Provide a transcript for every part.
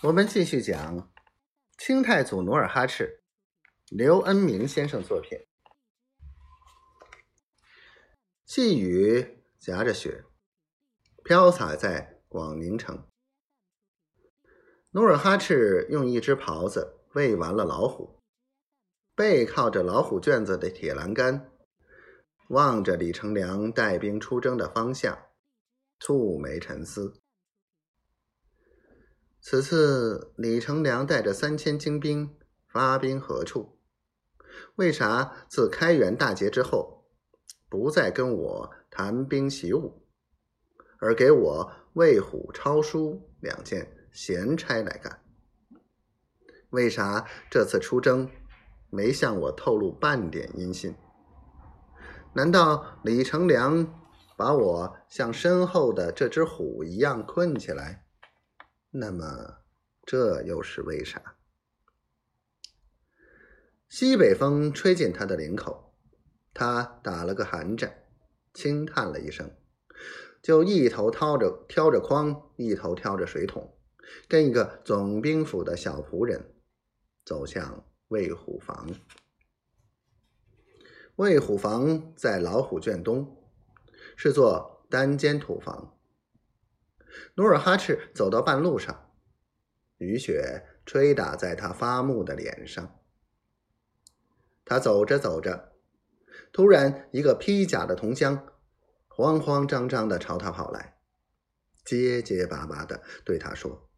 我们继续讲清太祖努尔哈赤，刘恩明先生作品。细雨夹着雪，飘洒在广宁城。努尔哈赤用一只袍子喂完了老虎，背靠着老虎圈子的铁栏杆，望着李成梁带兵出征的方向，蹙眉沉思。此次李成梁带着三千精兵发兵何处？为啥自开元大捷之后，不再跟我谈兵习武，而给我魏虎抄书两件闲差来干？为啥这次出征没向我透露半点音信？难道李成梁把我像身后的这只虎一样困起来？那么，这又是为啥？西北风吹进他的领口，他打了个寒颤，轻叹了一声，就一头掏着挑着筐，一头挑着水桶，跟一个总兵府的小仆人走向魏虎房。魏虎房在老虎圈东，是座单间土房。努尔哈赤走到半路上，雨雪吹打在他发木的脸上。他走着走着，突然一个披甲的同乡慌慌张张的朝他跑来，结结巴巴的对他说：“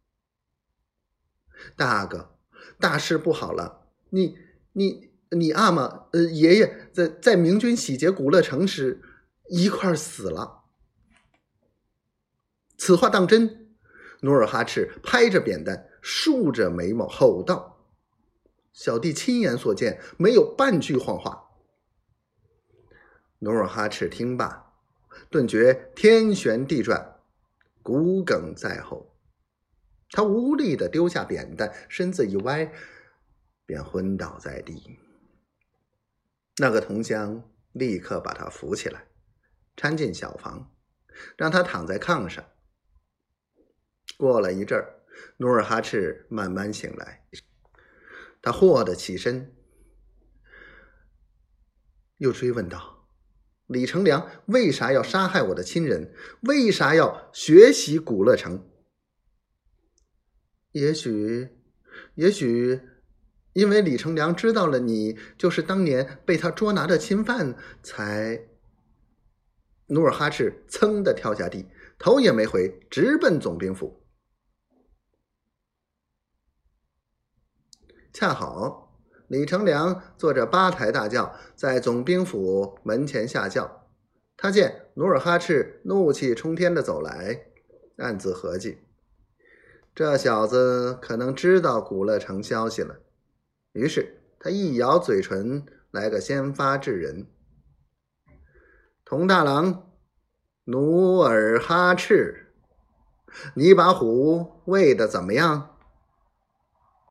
大哥，大事不好了！你、你、你阿玛，呃，爷爷在在明军洗劫古乐城时一块死了。”此话当真？努尔哈赤拍着扁担，竖着眉毛吼道：“小弟亲眼所见，没有半句谎话。”努尔哈赤听罢，顿觉天旋地转，骨梗在喉。他无力的丢下扁担，身子一歪，便昏倒在地。那个同乡立刻把他扶起来，搀进小房，让他躺在炕上。过了一阵儿，努尔哈赤慢慢醒来，他霍的起身，又追问道：“李成梁为啥要杀害我的亲人？为啥要学习古乐城？也许，也许，因为李成梁知道了你就是当年被他捉拿的钦犯，才……”努尔哈赤噌的跳下地，头也没回，直奔总兵府。恰好，李成梁坐着八抬大轿在总兵府门前下轿。他见努尔哈赤怒气冲天的走来，暗自合计：这小子可能知道古乐城消息了。于是他一咬嘴唇，来个先发制人：“佟大郎，努尔哈赤，你把虎喂的怎么样？”